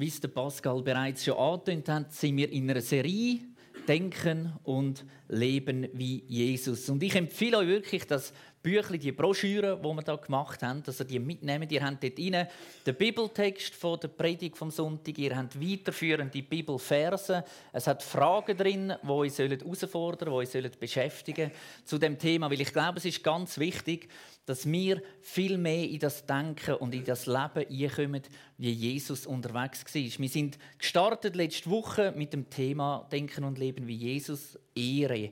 Wie es der Pascal bereits schon angetönt hat, sind wir in einer Serie Denken und Leben wie Jesus. Und ich empfehle euch wirklich das Büchlein, die Broschüre, die wir da gemacht haben, dass ihr die mitnehmen. Ihr habt dort rein den Bibeltext von der Predigt vom Sonntag, ihr habt weiterführende Bibelverse, es hat Fragen drin, die euch herausfordern die euch beschäftigen zu dem Thema, weil ich glaube, es ist ganz wichtig, dass wir viel mehr in das Denken und in das Leben einkommen, wie Jesus unterwegs war. Wir sind gestartet letzte Woche mit dem Thema Denken und Leben wie Jesus, Ehre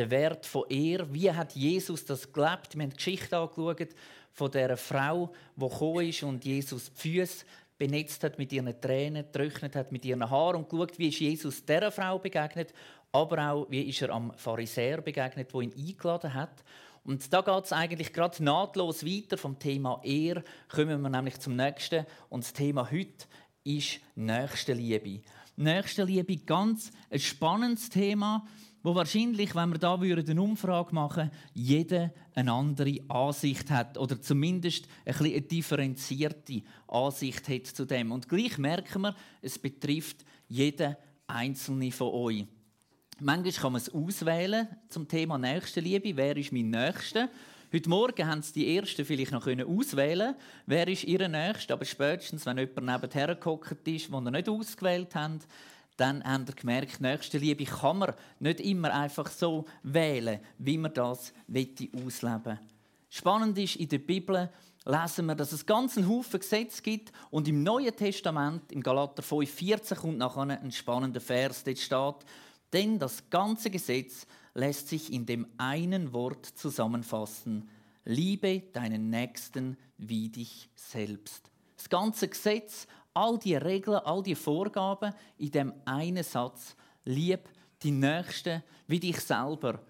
der Wert von Ehre. Wie hat Jesus das gelebt? Wir haben die Geschichte angeschaut von der Frau, die gekommen ist und Jesus die Füße benetzt hat mit ihren Tränen, getrocknet hat mit ihren Haaren und geschaut, wie ist Jesus dieser Frau begegnet, aber auch, wie ist er am Pharisäer begegnet, wo ihn eingeladen hat. Und da geht es eigentlich gerade nahtlos weiter vom Thema Ehre. Kommen wir nämlich zum nächsten. Und das Thema heute ist Nächstenliebe. Nächstenliebe, ganz ein spannendes Thema wo wahrscheinlich, wenn wir da eine Umfrage machen jeder eine andere Ansicht hat oder zumindest ein eine differenzierte Ansicht hat zu dem. Und gleich merken wir, es betrifft jeden Einzelne von euch. Manchmal kann man es auswählen zum Thema Nächstenliebe. Wer ist mein Nächster? Heute Morgen haben sie die Ersten vielleicht noch auswählen wer ist ihr Nächster. Aber spätestens, wenn jemand nebenher gehockt ist, den er nicht ausgewählt hat, dann haben ihr gemerkt, Nächstenliebe kann man nicht immer einfach so wählen, wie man das ausleben will. Spannend ist, in der Bibel lesen wir, dass es ganz einen Haufen Gesetze gibt und im Neuen Testament, im Galater 5,14 kommt nachher ein spannender Vers, dort steht, denn das ganze Gesetz lässt sich in dem einen Wort zusammenfassen, liebe deinen Nächsten wie dich selbst. Das ganze Gesetz all die Regeln, all die Vorgaben in dem einen Satz. Lieb die Nächsten wie dich selber.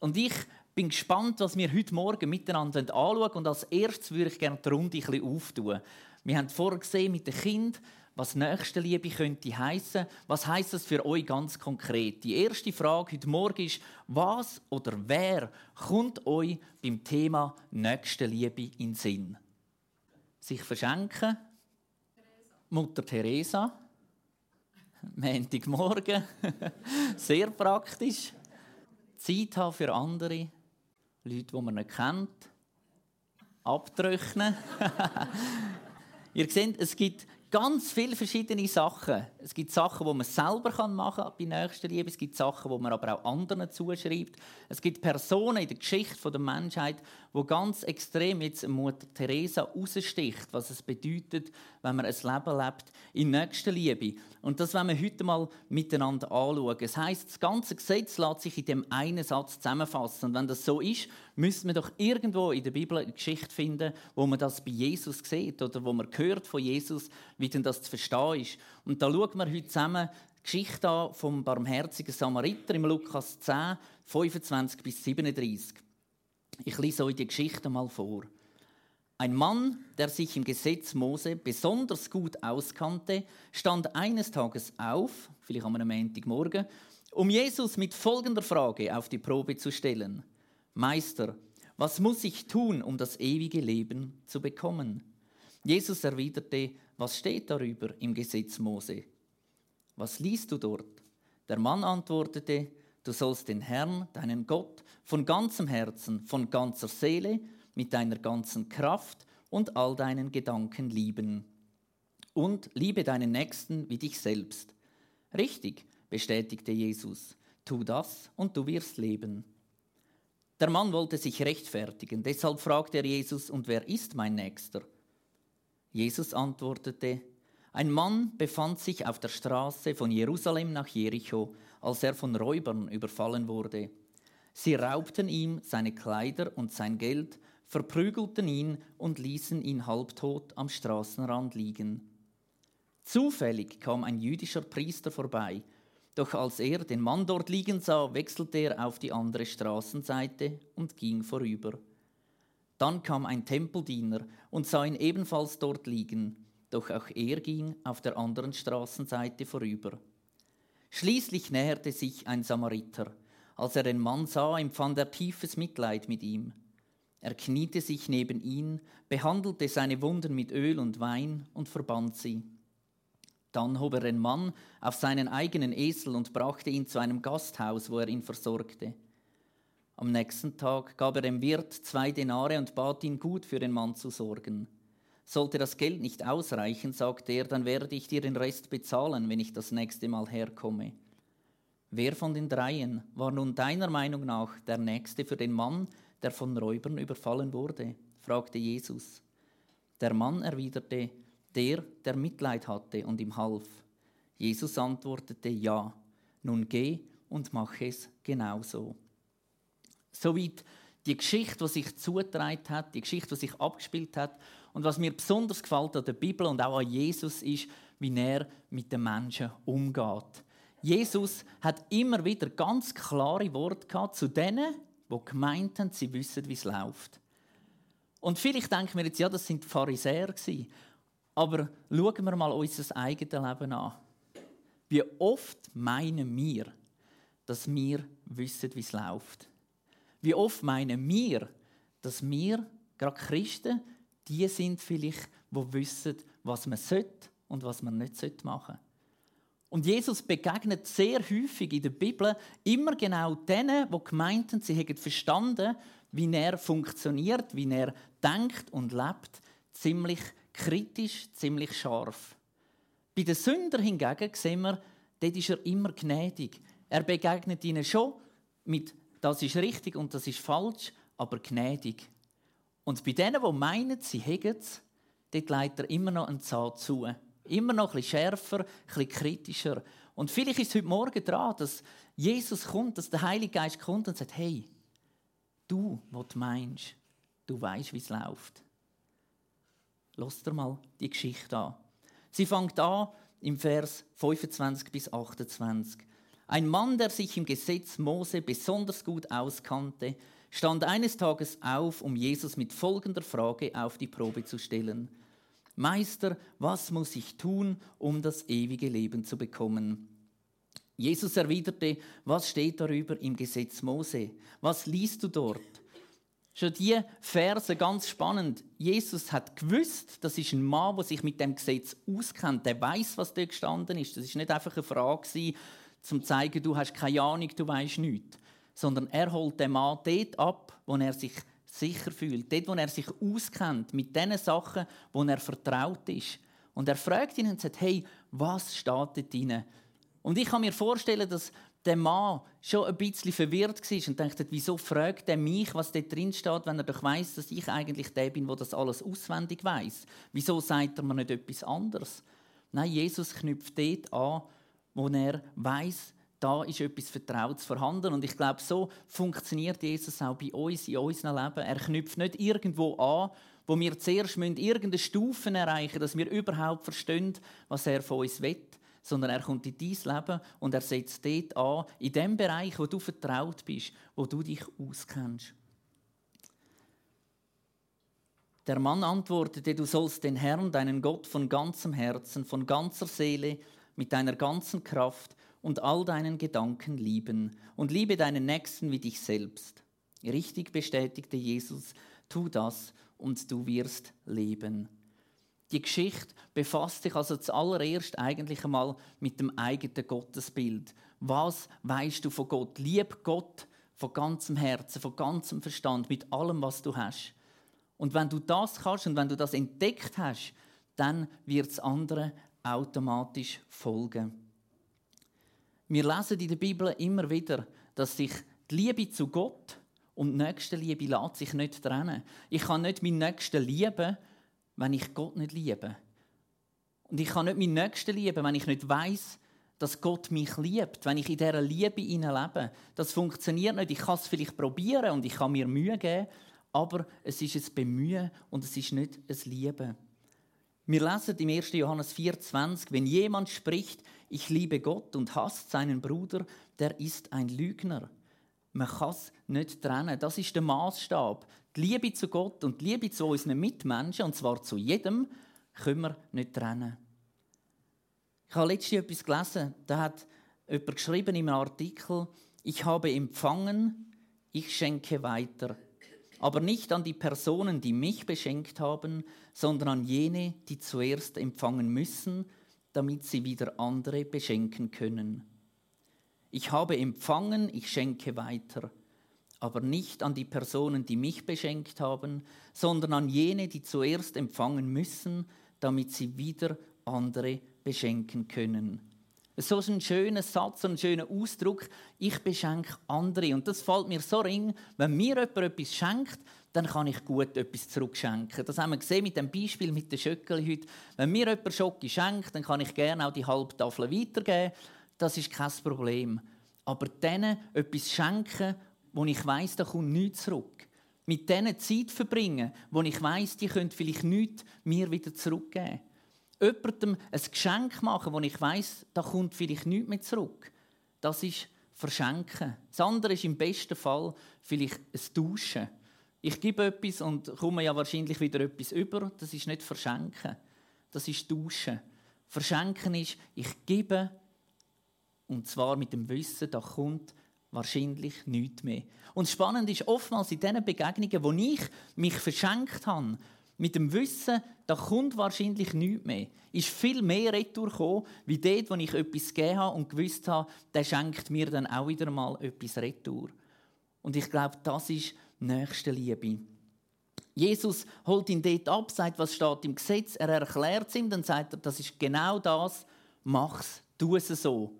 Und ich bin gespannt, was wir heute Morgen miteinander anschauen. Und als erstes würde ich gerne die Runde ein bisschen auftun. Wir haben vorher mit dem Kind, was Nächstenliebe könnte heißen. Was heißt das für euch ganz konkret? Die erste Frage heute Morgen ist: Was oder wer kommt euch beim Thema Nächstenliebe in den Sinn? Sich verschenken, Mutter Teresa. Montagmorgen. Sehr praktisch. Zeit haben für andere. Leute, die man nicht kennt. Abtrocknen. Ihr seht, es gibt ganz viele verschiedene Sachen. Es gibt Sachen, die man selber machen kann bei Nächstenliebe. Es gibt Sachen, die man aber auch anderen zuschreibt. Es gibt Personen in der Geschichte der Menschheit, wo ganz extrem jetzt Mutter Teresa raussticht, was es bedeutet, wenn man ein Leben lebt in Nächstenliebe. Und das wollen wir heute mal miteinander anschauen. Es heißt, das ganze Gesetz lässt sich in dem einen Satz zusammenfassen. Und wenn das so ist, müssen wir doch irgendwo in der Bibel eine Geschichte finden, wo man das bei Jesus sieht oder wo man hört von Jesus, wie denn das zu verstehen ist. Und da schauen wir heute zusammen die Geschichte an vom barmherzigen Samariter im Lukas 10, 25 bis 37. Ich lese euch die Geschichte mal vor. Ein Mann, der sich im Gesetz Mose besonders gut auskannte, stand eines Tages auf, vielleicht am Montagmorgen, um Jesus mit folgender Frage auf die Probe zu stellen. Meister, was muss ich tun, um das ewige Leben zu bekommen? Jesus erwiderte, was steht darüber im Gesetz Mose? Was liest du dort? Der Mann antwortete, du sollst den Herrn, deinen Gott, von ganzem Herzen, von ganzer Seele, mit deiner ganzen Kraft und all deinen Gedanken lieben. Und liebe deinen Nächsten wie dich selbst. Richtig, bestätigte Jesus. Tu das und du wirst leben. Der Mann wollte sich rechtfertigen, deshalb fragte er Jesus, und wer ist mein Nächster? Jesus antwortete, ein Mann befand sich auf der Straße von Jerusalem nach Jericho, als er von Räubern überfallen wurde. Sie raubten ihm seine Kleider und sein Geld, verprügelten ihn und ließen ihn halbtot am Straßenrand liegen. Zufällig kam ein jüdischer Priester vorbei, doch als er den Mann dort liegen sah, wechselte er auf die andere Straßenseite und ging vorüber. Dann kam ein Tempeldiener und sah ihn ebenfalls dort liegen, doch auch er ging auf der anderen Straßenseite vorüber. Schließlich näherte sich ein Samariter. Als er den Mann sah, empfand er tiefes Mitleid mit ihm. Er kniete sich neben ihn, behandelte seine Wunden mit Öl und Wein und verband sie. Dann hob er den Mann auf seinen eigenen Esel und brachte ihn zu einem Gasthaus, wo er ihn versorgte. Am nächsten Tag gab er dem Wirt zwei Denare und bat ihn, gut für den Mann zu sorgen. Sollte das Geld nicht ausreichen, sagte er, dann werde ich dir den Rest bezahlen, wenn ich das nächste Mal herkomme. Wer von den dreien war nun deiner Meinung nach der Nächste für den Mann, der von Räubern überfallen wurde? fragte Jesus. Der Mann erwiderte, der, der Mitleid hatte und ihm half. Jesus antwortete, ja, nun geh und mach es genauso. Soweit die Geschichte, die sich zugetragen hat, die Geschichte, die sich abgespielt hat. Und was mir besonders gefällt an der Bibel und auch an Jesus ist, wie er mit den Menschen umgeht. Jesus hat immer wieder ganz klare Worte gehabt zu denen, die gemeint haben, sie wissen, wie es läuft. Und vielleicht denken wir jetzt, ja, das sind die Pharisäer gewesen. Aber schauen wir mal unser eigenes Leben an. Wie oft meinen wir, dass wir wissen, wie es läuft? Wie oft meinen wir, dass wir, gerade Christen, die sind vielleicht, die wissen, was man sollte und was man nicht machen sollte. Und Jesus begegnet sehr häufig in der Bibel immer genau denen, die gemeint haben, sie hätten verstanden, wie er funktioniert, wie er denkt und lebt, ziemlich kritisch, ziemlich scharf. Bei den Sündern hingegen sehen wir, dort ist er immer gnädig. Er begegnet ihnen schon mit das ist richtig und das ist falsch, aber gnädig. Und bei denen, die meinen, sie hätten es, dort leitet er immer noch einen Zahn zu. Immer noch ein bisschen schärfer, ein bisschen kritischer. Und vielleicht ist es heute Morgen dran, dass Jesus kommt, dass der Heilige Geist kommt und sagt, hey, du, was du meinst, du weißt, wie es läuft. Lass dir mal die Geschichte an. Sie fängt an im Vers 25 bis 28. Ein Mann, der sich im Gesetz Mose besonders gut auskannte, stand eines Tages auf, um Jesus mit folgender Frage auf die Probe zu stellen. Meister, was muss ich tun, um das ewige Leben zu bekommen? Jesus erwiderte, was steht darüber im Gesetz Mose? Was liest du dort? Schon die Verse ganz spannend. Jesus hat gewusst, das ist ein Mann, der sich mit dem Gesetz auskennt. Der weiß, was dort gestanden ist. Das ist nicht einfach eine Frage, zum zu zeigen, du hast keine Ahnung, du weißt nichts. Sondern er holt den Mann dort ab, wo er sich sicher fühlt, dort, wo er sich auskennt, mit den Sachen, wo er vertraut ist. Und er fragt ihn und sagt, hey, was steht dort drin? Und ich kann mir vorstellen, dass der Mann schon ein bisschen verwirrt war und dachte, wieso fragt er mich, was dort drin steht, wenn er doch weiß, dass ich eigentlich der bin, der das alles auswendig weiß. Wieso sagt er mir nicht etwas anderes? Nein, Jesus knüpft dort an, wo er weiß, da ist etwas Vertrautes vorhanden. Und ich glaube, so funktioniert Jesus auch bei uns in unserem Leben. Er knüpft nicht irgendwo an, wo wir zuerst irgendeine Stufe erreichen müssen, dass wir überhaupt verstehen, was er von uns will, sondern er kommt in dein Leben und er setzt dort an, in dem Bereich, wo du vertraut bist, wo du dich auskennst. Der Mann antwortete, du sollst den Herrn, deinen Gott, von ganzem Herzen, von ganzer Seele, mit deiner ganzen Kraft und all deinen Gedanken lieben und liebe deinen Nächsten wie dich selbst. Richtig bestätigte Jesus, tu das und du wirst leben. Die Geschichte befasst sich also zuallererst eigentlich einmal mit dem eigenen Gottesbild. Was weißt du von Gott? Lieb Gott von ganzem Herzen, von ganzem Verstand, mit allem, was du hast. Und wenn du das kannst und wenn du das entdeckt hast, dann wird es andere automatisch folgen. Wir lesen in der Bibel immer wieder, dass sich die Liebe zu Gott und die Nächstenliebe sich nicht trennen. Ich kann nicht meinen Nächsten lieben, wenn ich Gott nicht liebe. Und ich kann nicht meinen Nächsten lieben, wenn ich nicht weiß, dass Gott mich liebt, wenn ich in dieser Liebe lebe. Das funktioniert nicht. Ich kann es vielleicht probieren und ich kann mir Mühe geben, aber es ist ein Bemühen und es ist nicht ein Lieben. Wir lesen im 1. Johannes 4,20, wenn jemand spricht, ich liebe Gott und hasst seinen Bruder, der ist ein Lügner. Man kann es nicht trennen. Das ist der Maßstab. Die Liebe zu Gott und die Liebe zu unseren Mitmenschen, und zwar zu jedem, können wir nicht trennen. Ich habe letztens etwas gelesen, da hat jemand geschrieben im Artikel, ich habe empfangen, ich schenke weiter aber nicht an die Personen, die mich beschenkt haben, sondern an jene, die zuerst empfangen müssen, damit sie wieder andere beschenken können. Ich habe empfangen, ich schenke weiter, aber nicht an die Personen, die mich beschenkt haben, sondern an jene, die zuerst empfangen müssen, damit sie wieder andere beschenken können. So ein schöner Satz, ein schöner Ausdruck, ich beschenke andere. Und das fällt mir so ring, wenn mir jemand etwas schenkt, dann kann ich gut etwas zurückschenken. Das haben wir gesehen mit dem Beispiel mit den Schöckeli heute. Wenn mir jemand Schocke schenkt, dann kann ich gerne auch die halbe Tafel weitergeben. Das ist kein Problem. Aber denen etwas schenken, wo ich weiß, da kommt nichts zurück. Mit denen Zeit verbringen, wo ich weiß, die können vielleicht nichts mir wieder zurückgeben. Jemandem ein Geschenk machen, wo ich weiß, da kommt vielleicht nichts mehr zurück. Das ist verschenken. Das andere ist im besten Fall vielleicht ein Tauschen. Ich gebe etwas und komme ja wahrscheinlich wieder etwas über. Das ist nicht verschenken. Das ist tauschen. Verschenken ist, ich gebe und zwar mit dem Wissen, da kommt wahrscheinlich nichts mehr. Und spannend ist oftmals in diesen Begegnungen, wo ich mich verschenkt habe, mit dem Wissen, da kommt wahrscheinlich nichts mehr, ist viel mehr Retour gekommen, wie dort, wo ich etwas gegeben habe und gewusst habe, der schenkt mir dann auch wieder mal etwas Retour. Und ich glaube, das ist nächste Liebe. Jesus holt ihn dort ab, sagt, was steht im Gesetz, er erklärt es ihm, dann sagt er, das ist genau das, mach's, tu es so.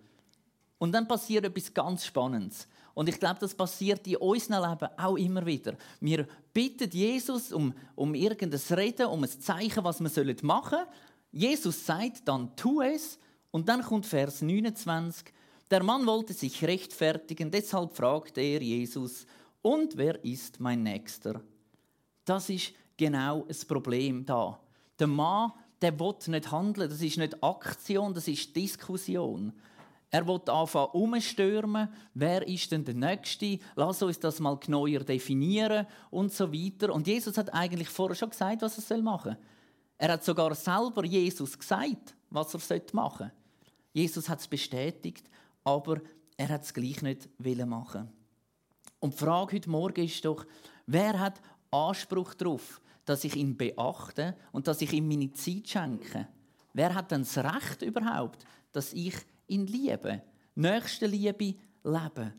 Und dann passiert etwas ganz Spannendes. Und ich glaube, das passiert in unserem Leben auch immer wieder. Wir bitten Jesus um, um irgendein Reden, um ein Zeichen, was wir machen sollen. Jesus sagt dann, tu es. Und dann kommt Vers 29. Der Mann wollte sich rechtfertigen, deshalb fragte er Jesus, und wer ist mein Nächster? Das ist genau das Problem da. Der Mann, der will nicht handeln. Das ist nicht Aktion, das ist Diskussion. Er will anfangen umstürmen. Wer ist denn der Nächste? Lass uns das mal neuer definieren und so weiter. Und Jesus hat eigentlich vorher schon gesagt, was er machen soll. Er hat sogar selber Jesus gesagt, was er machen soll. Jesus hat es bestätigt, aber er hat es gleich nicht machen und die Frage heute Morgen ist doch, wer hat Anspruch darauf, dass ich ihn beachte und dass ich ihm meine Zeit schenke? Wer hat denn das Recht überhaupt, dass ich ihn liebe? Nächste Liebe leben.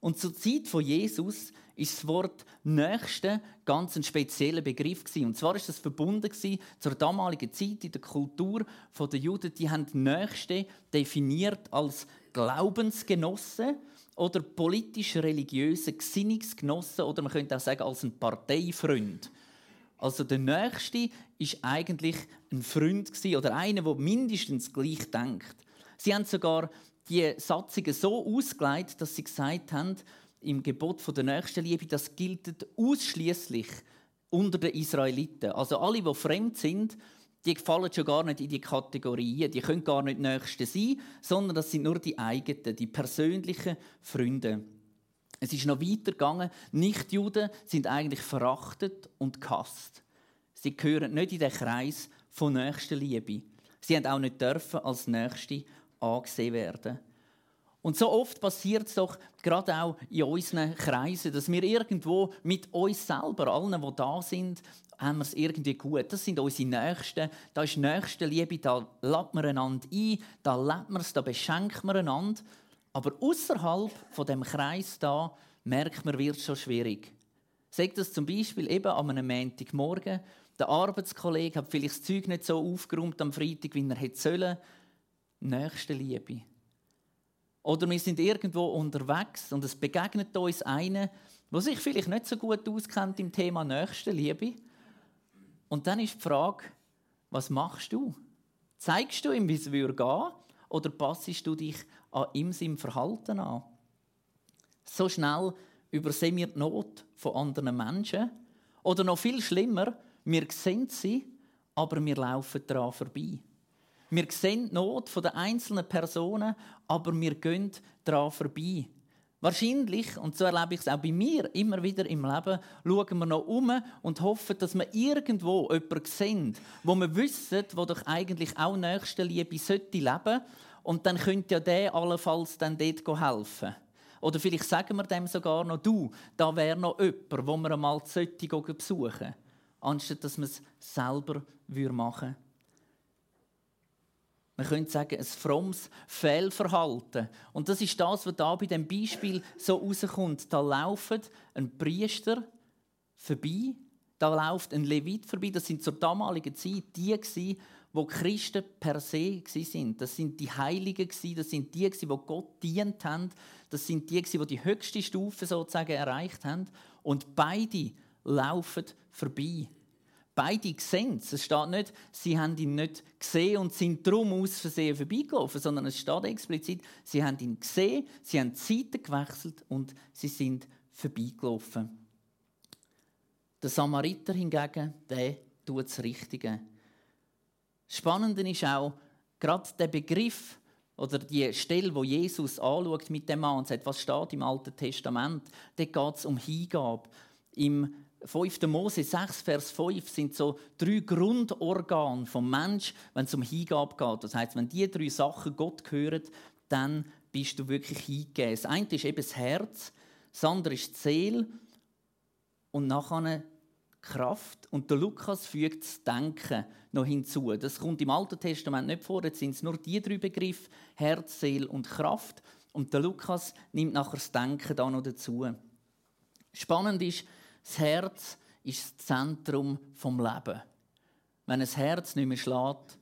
Und zur Zeit von Jesus ist das Wort Nächste ganz ein spezieller Begriff gewesen. Und zwar ist das verbunden zur damaligen Zeit in der Kultur der Juden. Die haben Nächste definiert als Glaubensgenossen oder politisch-religiöse Gesinnungsgenossen oder man könnte auch sagen als ein Parteifreund. Also der Nächste ist eigentlich ein Freund oder einer, der mindestens gleich denkt. Sie haben sogar die Satzungen so ausgelegt, dass sie gesagt haben, im Gebot von der Nächstenliebe, das gilt ausschließlich unter den Israeliten. Also alle, die fremd sind, die fallen schon gar nicht in die Kategorien. Die können gar nicht Nächste sein, sondern das sind nur die eigenen, die persönlichen Freunde. Es ist noch weiter gegangen. Nichtjuden sind eigentlich verachtet und gehasst. Sie gehören nicht in den Kreis von Nächstenliebe. Sie haben auch nicht dürfen als Nächste angesehen werden. Und so oft passiert es doch gerade auch in unseren Kreisen, dass wir irgendwo mit uns selber, allen, die da sind, haben wir es irgendwie gut. Das sind unsere Nächsten. Da ist nächste Liebe, da lädt man einander ein, da lebt man es, da beschenkt man einander. Aber außerhalb von dem Kreis da merkt man, wird es schon schwierig. Sagt das zum Beispiel eben an einem Montagmorgen. Der Arbeitskollege hat vielleicht das Zeug nicht so aufgeräumt am Freitag, wie er hätte sollen. Nächste Liebe. Oder wir sind irgendwo unterwegs und es begegnet uns einer, der sich vielleicht nicht so gut auskennt im Thema Nächstenliebe. Und dann ist die Frage, was machst du? Zeigst du ihm, wie es gehen würde oder passest du dich an ihm sein Verhalten an? So schnell übersehen wir die Not von anderen Menschen. Oder noch viel schlimmer, wir sehen sie, aber wir laufen daran vorbei. Wir sehen die Not der einzelnen Personen, aber wir gehen daran vorbei. Wahrscheinlich, und so erlebe ich es auch bei mir immer wieder im Leben, schauen wir noch um und hoffen, dass wir irgendwo jemanden sehen, wo wir wissen, wo doch eigentlich auch Nächstenliebe sollte leben. Und dann könnte ja der allenfalls dann dort helfen. Oder vielleicht sagen wir dem sogar noch, du, da wäre noch jemand, wo wir einmal besuchen sollten, anstatt dass wir es selber machen würden. Man könnte sagen, ein frommes Fehlverhalten. Und das ist das, was da bei dem Beispiel so rauskommt. Da läuft ein Priester vorbei, da läuft ein Levit vorbei. Das sind zur damaligen Zeit die, die Christen per se waren. Das sind die Heiligen, das sind die, die Gott dient haben. Das sind die, die die höchste Stufe sozusagen erreicht haben. Und beide laufen vorbei. Beide sehen es. Es steht nicht, sie haben ihn nicht gesehen und sind darum aus Versehen vorbeigelaufen, sondern es steht explizit, sie haben ihn gesehen, sie haben die Seite gewechselt und sie sind vorbeigelaufen. Der Samariter hingegen, der tut das Richtige. Das Spannende ist auch, gerade der Begriff oder die Stelle, wo Jesus anschaut mit dem Mann und sagt, was steht im Alten Testament, da geht es um Hingabe. Im 5. Mose 6, Vers 5 sind so drei Grundorgane vom Mensch, wenn es um Hingabe geht. Das heißt, wenn die drei Sachen Gott gehören, dann bist du wirklich hingegeben. Das eine ist eben das Herz, das andere ist die Seele und nachher Kraft. Und der Lukas fügt das Denken noch hinzu. Das kommt im Alten Testament nicht vor. Jetzt sind es nur die drei Begriffe: Herz, Seele und Kraft. Und der Lukas nimmt nachher das Denken da noch dazu. Spannend ist, das Herz ist das Zentrum vom Leben. Wenn ein Herz nicht mehr schlägt,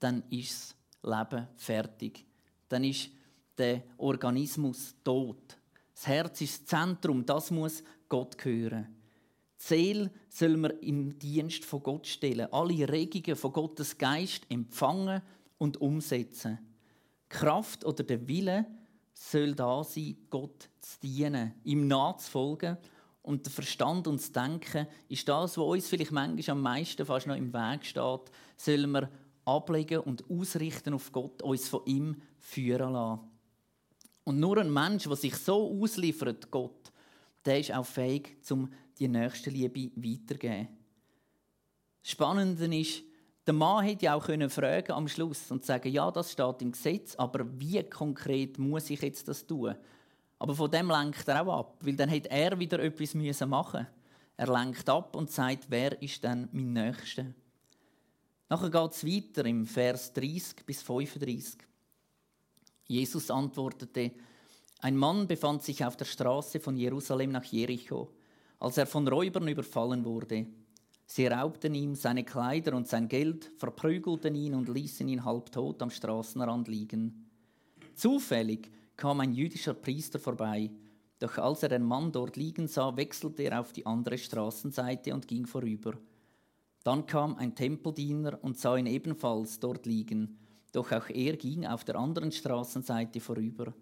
dann ist das Leben fertig. Dann ist der Organismus tot. Das Herz ist das Zentrum, das muss Gott gehören. Die Seele soll man im Dienst von Gott stellen, alle Regungen von Gottes Geist empfangen und umsetzen. Kraft oder der Wille soll da sein, Gott zu dienen, ihm nachzufolgen und der Verstand und das Denken ist das, was uns vielleicht manchmal am meisten fast noch im Weg steht. Sollen wir ablegen und ausrichten auf Gott, uns von ihm führen lassen. Und nur ein Mensch, der sich so ausliefert, Gott, der ist auch fähig, um die nächste Liebe weiterzugeben. Das Spannende ist, der Mann hätte ja auch können fragen am Schluss und sagen, ja, das steht im Gesetz, aber wie konkret muss ich jetzt das tun? Aber von dem lenkt er auch ab, weil dann hätte er wieder etwas machen müssen. Er lenkt ab und sagt, wer ist denn mein Nächster? Nachher geht es weiter im Vers 30 bis 35. Jesus antwortete, ein Mann befand sich auf der Straße von Jerusalem nach Jericho, als er von Räubern überfallen wurde. Sie raubten ihm seine Kleider und sein Geld, verprügelten ihn und ließen ihn halbtot am Straßenrand liegen. Zufällig kam ein jüdischer Priester vorbei. Doch als er den Mann dort liegen sah, wechselte er auf die andere Straßenseite und ging vorüber. Dann kam ein Tempeldiener und sah ihn ebenfalls dort liegen, doch auch er ging auf der anderen Straßenseite vorüber.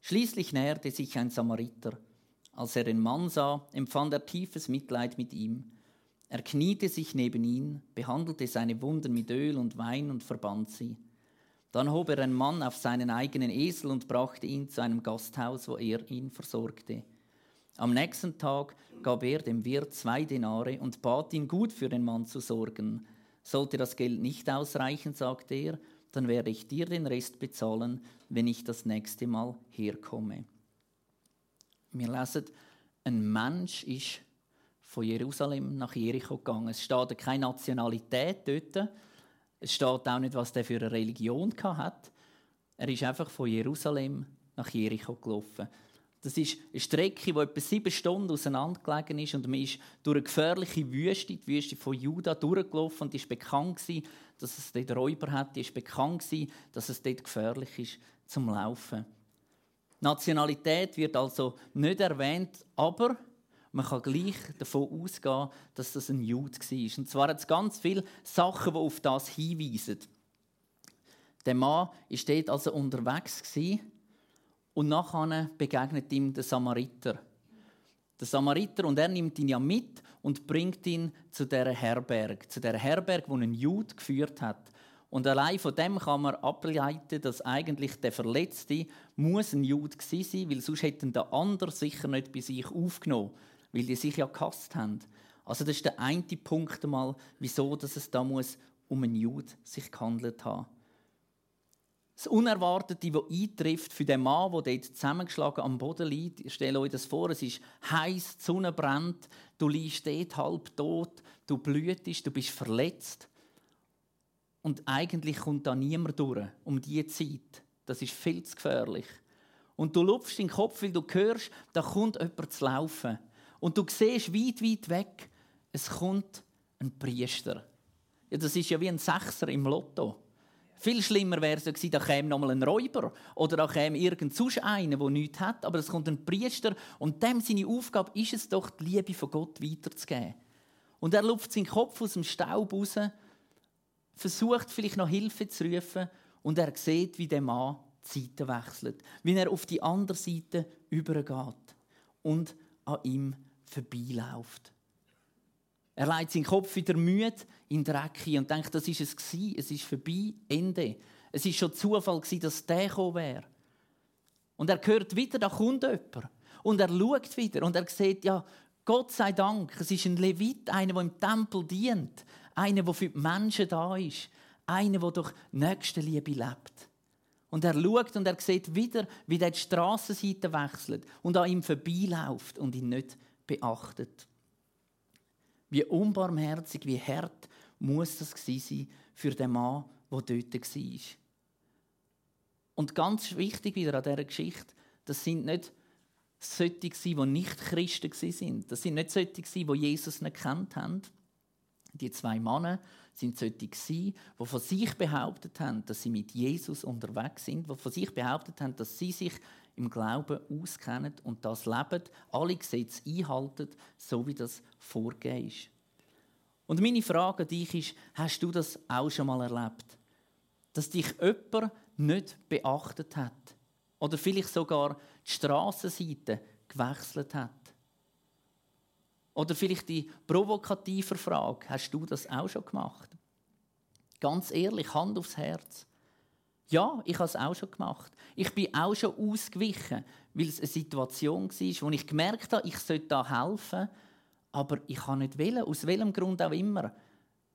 Schließlich näherte sich ein Samariter. Als er den Mann sah, empfand er tiefes Mitleid mit ihm. Er kniete sich neben ihn, behandelte seine Wunden mit Öl und Wein und verband sie. Dann hob er einen Mann auf seinen eigenen Esel und brachte ihn zu einem Gasthaus, wo er ihn versorgte. Am nächsten Tag gab er dem Wirt zwei Denare und bat ihn, gut für den Mann zu sorgen. Sollte das Geld nicht ausreichen, sagte er, dann werde ich dir den Rest bezahlen, wenn ich das nächste Mal herkomme. Wir lesen, ein Mensch ist von Jerusalem nach Jericho gegangen. Es steht keine Nationalität dort, es steht auch nicht, was der für eine Religion hat. Er ist einfach von Jerusalem nach Jericho gelaufen. Das ist eine Strecke, die etwa sieben Stunden auseinandergelegen ist und man ist durch eine gefährliche Wüste, die Wüste von Juda, durchgelaufen und ist bekannt gewesen, dass es dort Räuber hat, ist bekannt dass es dort gefährlich ist zum Laufen. Nationalität wird also nicht erwähnt, aber man kann gleich davon ausgehen, dass das ein Jude war. Und zwar hat es ganz viele Sachen, die auf das hinweisen. Der Mann war dort also unterwegs und nachher begegnet ihm der Samariter. Der Samariter und er nimmt ihn ja mit und bringt ihn zu der Herberg, zu der Herberg, wo ein Jude geführt hat. Und allein von dem kann man ableiten, dass eigentlich der Verletzte muss ein Jude gewesen sein, weil sonst hätten der andere sicher nicht bei sich aufgenommen weil die sich ja gehasst haben. Also das ist der eine Punkt einmal, wieso dass es da muss um einen Jude sich gehandelt haben. Das Unerwartete, das eintrifft für den Mann, der dort zusammengeschlagen am Boden liegt, ich stelle euch das vor, es ist heiß, die Sonne brennt, du liegst dort halb tot, du blühtest, du bist verletzt. und eigentlich kommt da niemand durch um diese Zeit. Das ist viel zu gefährlich. Und du lupfst den Kopf, weil du hörst, da kommt jemand zu laufen. Und du siehst weit, weit weg, es kommt ein Priester. Ja, das ist ja wie ein Sechser im Lotto. Viel schlimmer wäre es gewesen, da käme nochmal ein Räuber oder da käme irgend sonst einer, der nichts hat, aber es kommt ein Priester und dem seine Aufgabe ist es doch, die Liebe von Gott weiterzugeben. Und er lupft seinen Kopf aus dem Staub raus, versucht vielleicht noch Hilfe zu rufen und er sieht, wie der Mann die Seite wechselt, wie er auf die andere Seite übergeht und an ihm vorbeiläuft. Er legt seinen Kopf wieder müde in den Dreck und denkt, das ist es gewesen, es ist vorbei, Ende. Es ist schon Zufall gewesen, dass der gekommen wäre. Und er hört wieder, da kommt jemand. Und er schaut wieder und er sieht, ja, Gott sei Dank, es ist ein Levit, einer, der im Tempel dient, einer, der für die Menschen da ist, einer, der durch Nächstenliebe lebt. Und er schaut und er sieht wieder, wie der die Strassenseite wechselt und an ihm vorbeiläuft und ihn nicht beachtet. Wie unbarmherzig, wie hart muss das sein für den Mann, der dort war. Und ganz wichtig wieder an dieser Geschichte, das sind nicht solche, die nicht Christen waren. Das sind nicht solche, die Jesus nicht kennt haben. Die zwei Männer sind solche, die von sich behauptet haben, dass sie mit Jesus unterwegs sind, die von sich behauptet haben, dass sie sich im Glauben auskennen und das leben, alle Gesetze einhalten, so wie das vorgegeben ist. Und meine Frage an dich ist, hast du das auch schon mal erlebt? Dass dich jemand nicht beachtet hat? Oder vielleicht sogar die Strassenseite gewechselt hat? Oder vielleicht die provokative Frage, hast du das auch schon gemacht? Ganz ehrlich, Hand aufs Herz. Ja, ich habe es auch schon gemacht. Ich bin auch schon ausgewichen, weil es eine Situation war, wo ich gemerkt habe, ich sollte da helfen, aber ich kann nicht wählen, aus welchem Grund auch immer.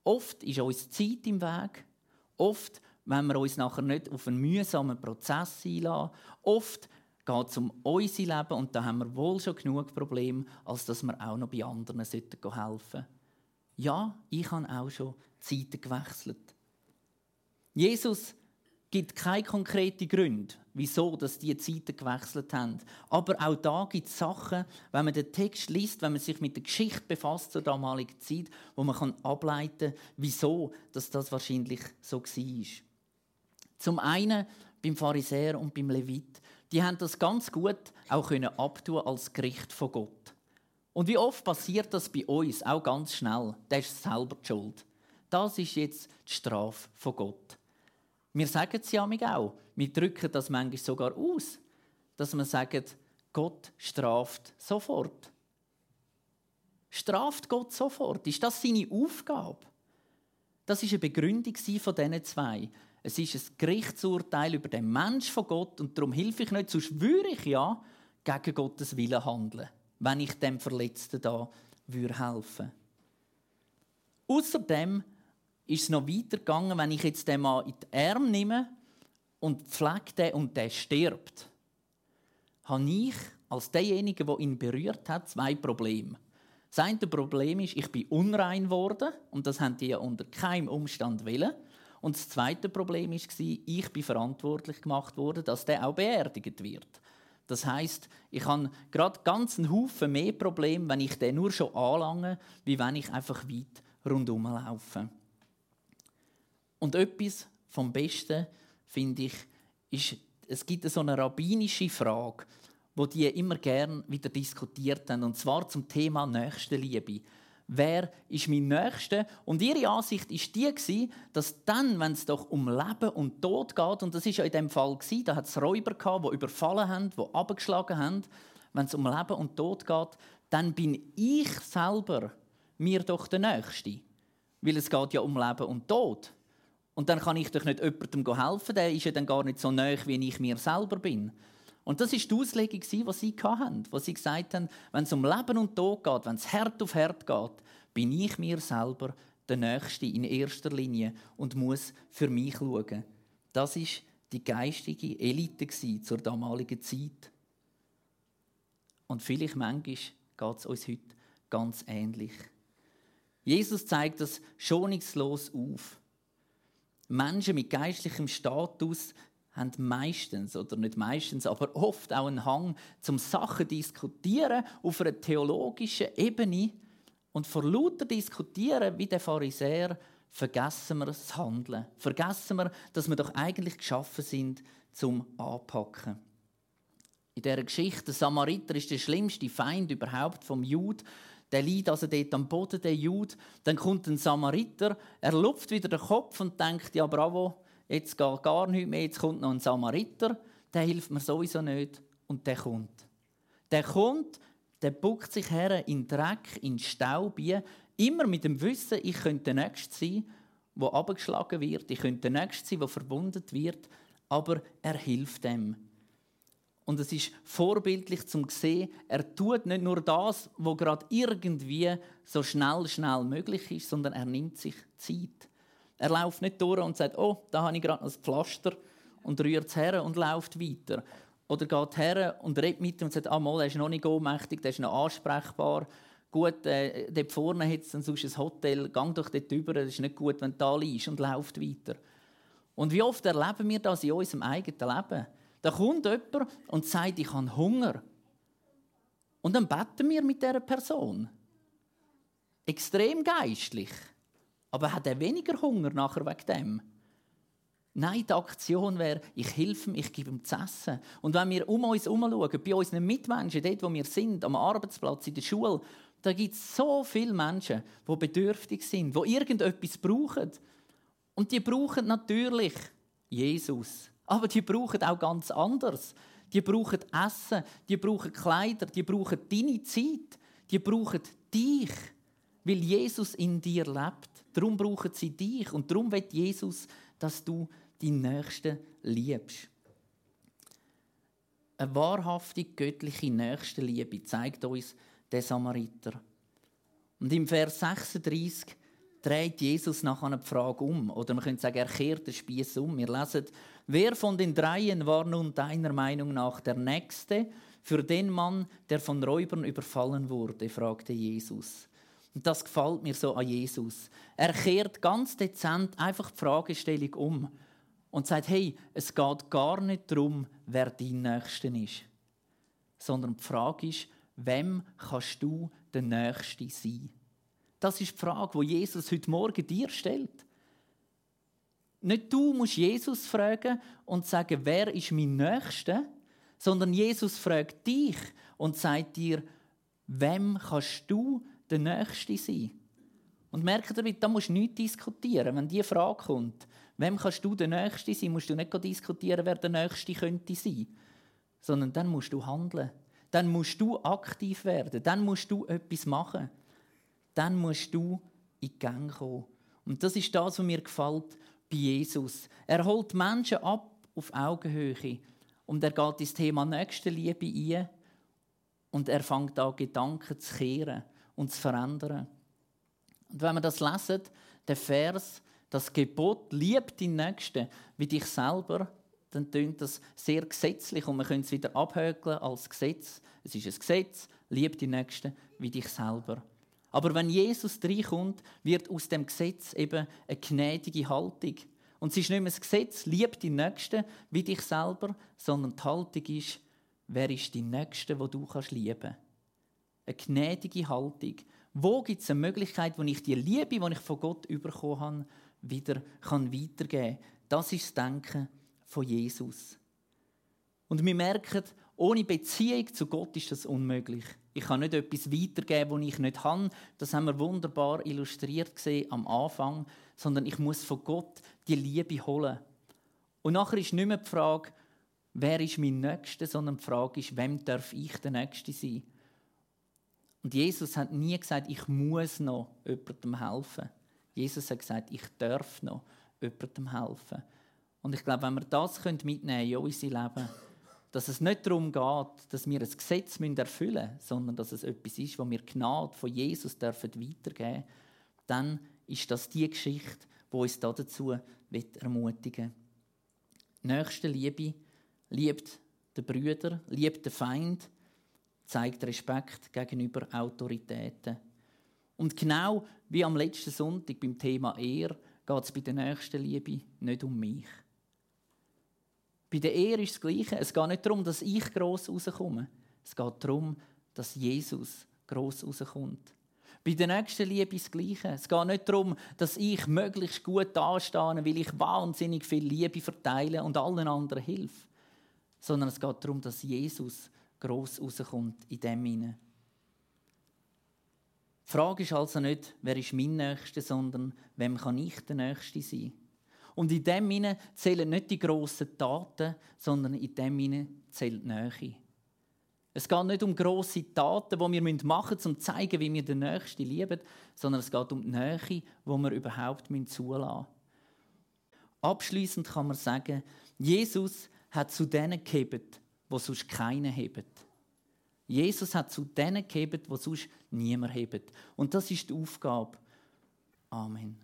Oft ist uns Zeit im Weg. Oft, wenn wir uns nachher nicht auf einen mühsamen Prozess einlassen. Oft geht es um unser Leben und da haben wir wohl schon genug Probleme, als dass wir auch noch bei anderen helfen sollten. Ja, ich habe auch schon Zeiten gewechselt. Jesus gibt keine konkreten Gründe, wieso dass die Zeiten gewechselt haben. Aber auch da gibt es Sachen, wenn man den Text liest, wenn man sich mit der Geschichte befasst zur damaligen Zeit, wo man kann ableiten kann, wieso dass das wahrscheinlich so war. Zum einen beim Pharisäer und beim Levit. Die haben das ganz gut auch können abtun als Gericht von Gott. Und wie oft passiert das bei uns auch ganz schnell? Das ist selber die Schuld. Das ist jetzt die Strafe von Gott. Wir sagen es ja auch. Wir drücken das manchmal sogar aus, dass wir sagen, Gott straft sofort. Straft Gott sofort? Ist das seine Aufgabe? Das ist eine Begründung von diesen zwei. Es ist ein Gerichtsurteil über den Mensch von Gott und darum hilfe ich nicht, sonst würde ich ja gegen Gottes Willen handeln, wenn ich dem Verletzten da helfen würde. Außerdem ist es noch weitergegangen, wenn ich jetzt den Mann in die Arme nehme und pflege den und der stirbt, habe ich als derjenige, der ihn berührt hat, zwei Probleme. Das eine Problem ist, ich bin unrein geworden und das haben die ja unter keinem Umstand willen. Und das zweite Problem war, ich bin verantwortlich gemacht worden, dass der auch beerdigt wird. Das heißt, ich habe gerade ganz einen Haufen mehr Probleme, wenn ich den nur schon anlange, wie wenn ich einfach weit rundherum laufe. Und etwas vom Besten, finde ich, ist, es gibt so eine rabbinische Frage, wo die immer gern wieder diskutiert haben, und zwar zum Thema Nächstenliebe. Wer ist mein Nächster? Und ihre Ansicht ist die dass dann, wenn es doch um Leben und Tod geht, und das ist ja in dem Fall da hat es Räuber die überfallen haben, die abgeschlagen haben, wenn es um Leben und Tod geht, dann bin ich selber mir doch der Nächste, weil es geht ja um Leben und Tod. Und dann kann ich doch nicht jemandem helfen, der ist ja dann gar nicht so nah, wie ich mir selber bin. Und das ist die Auslegung, die sie hatten, wo sie gesagt haben, wenn es um Leben und Tod geht, wenn es Herd auf Herd geht, bin ich mir selber der Nächste in erster Linie und muss für mich schauen. Das ist die geistige Elite zur damaligen Zeit. Und vielleicht manchmal geht es uns heute ganz ähnlich. Jesus zeigt das schonungslos auf. Menschen mit geistlichem Status haben meistens, oder nicht meistens, aber oft auch einen Hang zum Sachen diskutieren auf einer theologischen Ebene. Und vor lauter Diskutieren, wie der Pharisäer, vergessen wir das Handeln. Vergessen wir, dass wir doch eigentlich geschaffen sind zum Anpacken. In dieser Geschichte, der Samariter ist der schlimmste Feind überhaupt vom Jud. Der liegt also dort am Boden, der Jud. Dann kommt ein Samariter, er lupft wieder den Kopf und denkt, ja bravo, jetzt geht gar nichts mehr, jetzt kommt noch ein Samariter, der hilft mir sowieso nicht. Und der kommt. Der kommt, der buckt sich her in Dreck, in Staub, immer mit dem Wissen, ich könnte der Nächste sein, der abgeschlagen wird, ich könnte der Nächste sein, der verbunden wird, aber er hilft dem. Und es ist vorbildlich zum sehen, er tut nicht nur das, was gerade irgendwie so schnell, schnell möglich ist, sondern er nimmt sich Zeit. Er läuft nicht durch und sagt, oh, da habe ich gerade ein Pflaster und rührt es her und läuft weiter. Oder geht her und redet mit ihm und sagt, ah, mal, er ist noch nicht ohnmächtig, der ist noch ansprechbar. Gut, äh, dort vorne hat es sonst ein Hotel, gang doch dort rüber, das ist nicht gut, wenn du da liegst und läuft weiter. Und wie oft erleben wir das in unserem eigenen Leben? Da kommt jemand und sagt, ich habe Hunger. Und dann beten wir mit dieser Person. Extrem geistlich. Aber hat er weniger Hunger nachher wegen dem? Nein, die Aktion wäre, ich helfe ihm, ich gebe ihm zu essen. Und wenn wir um uns herum schauen, bei unseren Mitmenschen, dort wo wir sind, am Arbeitsplatz, in der Schule, da gibt es so viele Menschen, die bedürftig sind, die irgendetwas brauchen. Und die brauchen natürlich Jesus. Aber die brauchen auch ganz anders. Die brauchen Essen, die brauchen Kleider, die brauchen deine Zeit, die brauchen dich, weil Jesus in dir lebt. Darum brauchen sie dich und darum will Jesus, dass du die Nächsten liebst. Eine wahrhaftig göttliche Nächstenliebe zeigt uns der Samariter. Und im Vers 36 dreht Jesus nachher eine Frage um. Oder man könnte sagen, er kehrt den Spieß um. Wir lesen, wer von den dreien war nun deiner Meinung nach der Nächste für den Mann, der von Räubern überfallen wurde? fragte Jesus. Und das gefällt mir so an Jesus. Er kehrt ganz dezent einfach die Fragestellung um und sagt, hey, es geht gar nicht darum, wer dein Nächster ist, sondern die Frage ist, wem kannst du der Nächste sein? Das ist die Frage, die Jesus heute Morgen dir stellt. Nicht du musst Jesus fragen und sagen, wer ist mein Nächster, sondern Jesus fragt dich und sagt dir, wem kannst du der Nächste sein? Und merke damit, da musst du nichts diskutieren. Wenn diese Frage kommt, wem kannst du der Nächste sein, musst du nicht diskutieren, wer der Nächste könnte sein. Sondern dann musst du handeln. Dann musst du aktiv werden. Dann musst du etwas machen dann musst du in die Gang kommen. Und das ist das, was mir gefällt bei Jesus. Er holt Menschen ab auf Augenhöhe und er geht ins Thema Nächstenliebe ein und er fängt an, Gedanken zu kehren und zu verändern. Und wenn wir das lesen, der Vers, das Gebot, liebt den Nächsten wie dich selber, dann tönt das sehr gesetzlich und man könnte es wieder abhökeln als Gesetz. Es ist ein Gesetz, liebt den Nächsten wie dich selber. Aber wenn Jesus reinkommt, wird aus dem Gesetz eben eine gnädige Haltung. Und es ist nicht mehr das Gesetz, lieb die Nächsten wie dich selber, sondern die Haltung ist, wer ist die Nächste, wo du kannst lieben Eine gnädige Haltung. Wo gibt es eine Möglichkeit, wo ich die Liebe, die ich von Gott bekommen habe, wieder weitergeben kann? Das ist das Denken von Jesus. Und wir merken, ohne Beziehung zu Gott ist das unmöglich. Ich kann nicht etwas weitergeben, was ich nicht habe. Das haben wir wunderbar illustriert gesehen am Anfang. Sondern ich muss von Gott die Liebe holen. Und nachher ist nicht mehr die Frage, wer ist mein Nächster, sondern die Frage ist, wem darf ich der Nächste sein? Und Jesus hat nie gesagt, ich muss noch jemandem helfen. Jesus hat gesagt, ich darf noch jemandem helfen. Und ich glaube, wenn wir das mitnehmen in unser Leben, dass es nicht darum geht, dass wir ein Gesetz erfüllen müssen, sondern dass es etwas ist, was wir Gnade von Jesus weitergeben dürfen, dann ist das die Geschichte, die uns dazu ermutigen will. Nächste Liebe liebt den Brüder, liebt den Feind, zeigt Respekt gegenüber Autoritäten. Und genau wie am letzten Sonntag beim Thema Ehr geht es bei der nächsten Liebe nicht um mich. Bei der Ehe ist das Gleiche. Es geht nicht darum, dass ich gross rauskomme. Es geht darum, dass Jesus gross rauskommt. Bei der nächsten Liebe ist das Gleiche. Es geht nicht darum, dass ich möglichst gut dastehe, weil ich wahnsinnig viel Liebe verteile und allen anderen hilf. Sondern es geht darum, dass Jesus gross rauskommt in dem hinein. Die Frage ist also nicht, wer ist mein Nächster, sondern wem kann ich der Nächste sein? Und in dem hinein zählen nicht die grossen Taten, sondern in dem hinein zählt die Nähe. Es geht nicht um grosse Taten, die wir machen müssen, um zu zeigen, wie wir den Nächsten lieben, sondern es geht um die Nähe, die wir überhaupt zulassen müssen. Abschließend kann man sagen, Jesus hat zu denen gegeben, die sonst keinen heben. Jesus hat zu denen gegeben, die sonst niemand hebt. Und das ist die Aufgabe. Amen.